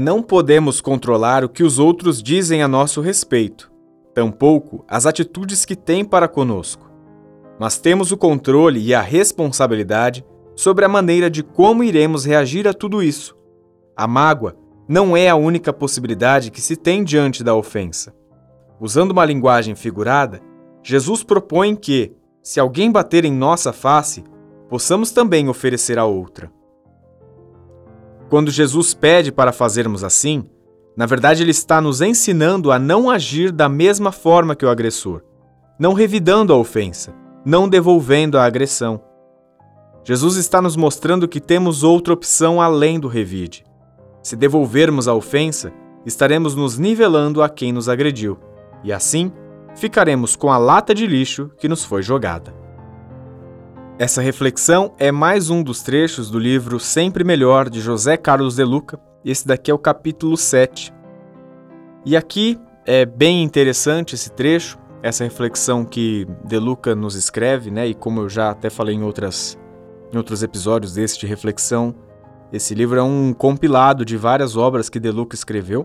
Não podemos controlar o que os outros dizem a nosso respeito, tampouco as atitudes que têm para conosco. Mas temos o controle e a responsabilidade sobre a maneira de como iremos reagir a tudo isso. A mágoa não é a única possibilidade que se tem diante da ofensa. Usando uma linguagem figurada, Jesus propõe que, se alguém bater em nossa face, possamos também oferecer a outra. Quando Jesus pede para fazermos assim, na verdade ele está nos ensinando a não agir da mesma forma que o agressor, não revidando a ofensa, não devolvendo a agressão. Jesus está nos mostrando que temos outra opção além do revide. Se devolvermos a ofensa, estaremos nos nivelando a quem nos agrediu, e assim ficaremos com a lata de lixo que nos foi jogada. Essa reflexão é mais um dos trechos do livro Sempre Melhor de José Carlos de Luca. Esse daqui é o capítulo 7. E aqui é bem interessante esse trecho, essa reflexão que De Luca nos escreve, né? E como eu já até falei em outras em outros episódios desse de reflexão, esse livro é um compilado de várias obras que De Luca escreveu.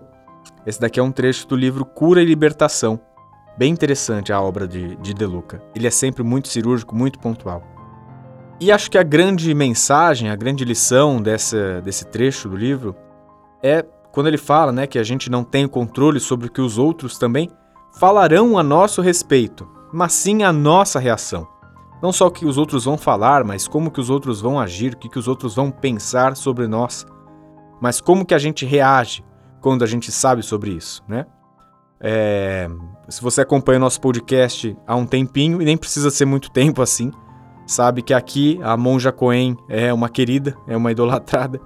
Esse daqui é um trecho do livro Cura e Libertação. Bem interessante a obra de, de De Luca. Ele é sempre muito cirúrgico, muito pontual. E acho que a grande mensagem, a grande lição dessa, desse trecho do livro é quando ele fala né, que a gente não tem controle sobre o que os outros também falarão a nosso respeito, mas sim a nossa reação. Não só o que os outros vão falar, mas como que os outros vão agir, o que, que os outros vão pensar sobre nós, mas como que a gente reage quando a gente sabe sobre isso, né? É, se você acompanha o nosso podcast há um tempinho, e nem precisa ser muito tempo assim, sabe que aqui a Monja Coen é uma querida, é uma idolatrada,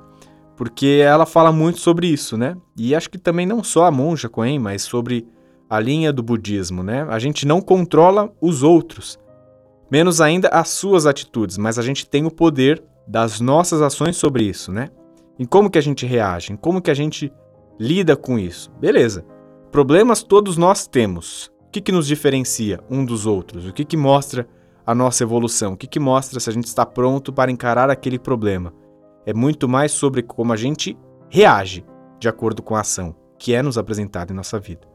porque ela fala muito sobre isso, né? E acho que também não só a Monja Coen, mas sobre a linha do budismo, né? A gente não controla os outros, menos ainda as suas atitudes, mas a gente tem o poder das nossas ações sobre isso, né? Em como que a gente reage, em como que a gente lida com isso. Beleza. Problemas todos nós temos. O que, que nos diferencia um dos outros? O que, que mostra a nossa evolução? O que, que mostra se a gente está pronto para encarar aquele problema? É muito mais sobre como a gente reage de acordo com a ação que é nos apresentada em nossa vida.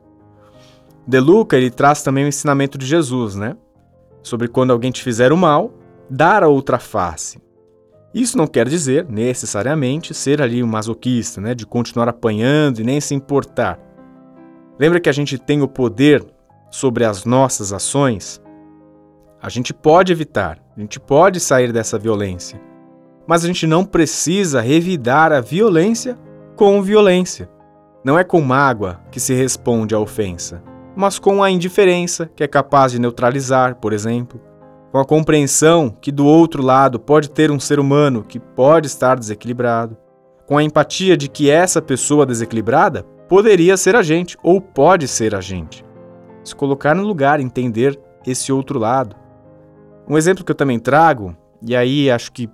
De Luca, ele traz também o ensinamento de Jesus, né? Sobre quando alguém te fizer o mal, dar a outra face. Isso não quer dizer, necessariamente, ser ali um masoquista, né? De continuar apanhando e nem se importar. Lembra que a gente tem o poder sobre as nossas ações? A gente pode evitar, a gente pode sair dessa violência, mas a gente não precisa revidar a violência com violência. Não é com mágoa que se responde à ofensa, mas com a indiferença, que é capaz de neutralizar, por exemplo, com a compreensão que do outro lado pode ter um ser humano que pode estar desequilibrado, com a empatia de que essa pessoa desequilibrada poderia ser a gente ou pode ser a gente. Se colocar no lugar, entender esse outro lado. Um exemplo que eu também trago, e aí acho que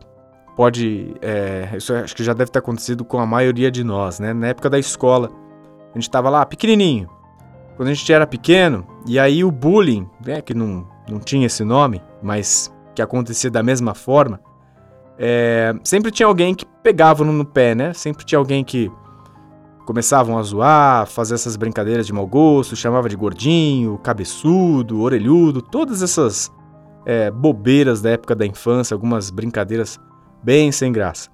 pode. É, isso acho que já deve ter acontecido com a maioria de nós, né? Na época da escola, a gente estava lá pequenininho. Quando a gente era pequeno, e aí o bullying, né, que não, não tinha esse nome, mas que acontecia da mesma forma, é, sempre tinha alguém que pegava no, no pé, né? Sempre tinha alguém que começavam a zoar, fazer essas brincadeiras de mau gosto, chamava de gordinho, cabeçudo, orelhudo, todas essas é, bobeiras da época da infância, algumas brincadeiras bem sem graça.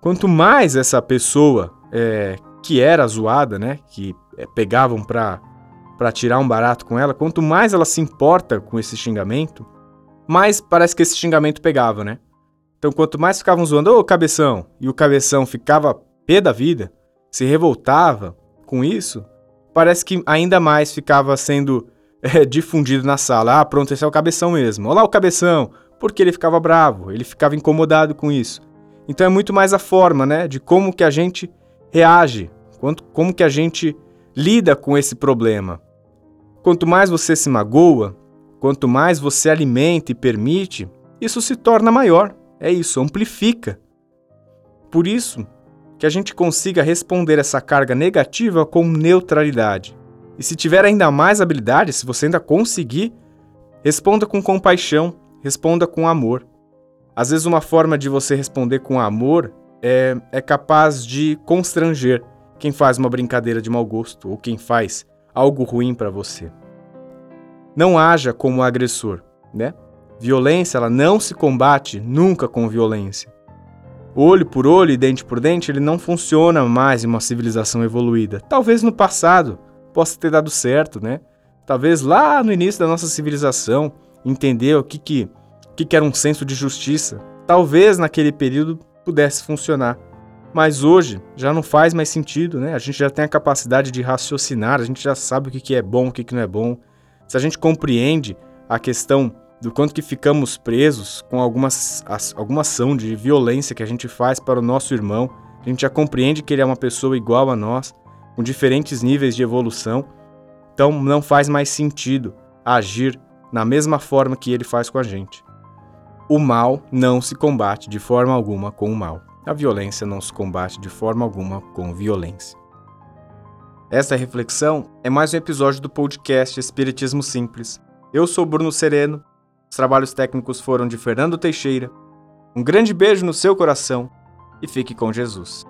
Quanto mais essa pessoa é, que era zoada, né, que é, pegavam para para tirar um barato com ela, quanto mais ela se importa com esse xingamento, mais parece que esse xingamento pegava, né? Então, quanto mais ficavam zoando, ô cabeção, e o cabeção ficava pé da vida, se revoltava com isso, parece que ainda mais ficava sendo é, difundido na sala. Ah, pronto, esse é o cabeção mesmo. Olá, o cabeção. Porque ele ficava bravo, ele ficava incomodado com isso. Então é muito mais a forma, né, de como que a gente reage, quanto, como que a gente lida com esse problema. Quanto mais você se magoa, quanto mais você alimenta e permite, isso se torna maior. É isso, amplifica. Por isso, que a gente consiga responder essa carga negativa com neutralidade. E se tiver ainda mais habilidade, se você ainda conseguir, responda com compaixão, responda com amor. Às vezes, uma forma de você responder com amor é, é capaz de constranger quem faz uma brincadeira de mau gosto ou quem faz algo ruim para você. Não haja como agressor, né? Violência, ela não se combate nunca com violência. Olho por olho e dente por dente, ele não funciona mais em uma civilização evoluída. Talvez no passado possa ter dado certo, né? Talvez lá no início da nossa civilização entendeu o que, que, que, que era um senso de justiça. Talvez naquele período pudesse funcionar. Mas hoje já não faz mais sentido, né? A gente já tem a capacidade de raciocinar, a gente já sabe o que, que é bom, o que, que não é bom. Se a gente compreende a questão do quanto que ficamos presos com algumas, alguma ação de violência que a gente faz para o nosso irmão, a gente já compreende que ele é uma pessoa igual a nós, com diferentes níveis de evolução, então não faz mais sentido agir na mesma forma que ele faz com a gente. O mal não se combate de forma alguma com o mal. A violência não se combate de forma alguma com violência. Essa reflexão é mais um episódio do podcast Espiritismo Simples. Eu sou Bruno Sereno, os trabalhos técnicos foram de Fernando Teixeira. Um grande beijo no seu coração e fique com Jesus.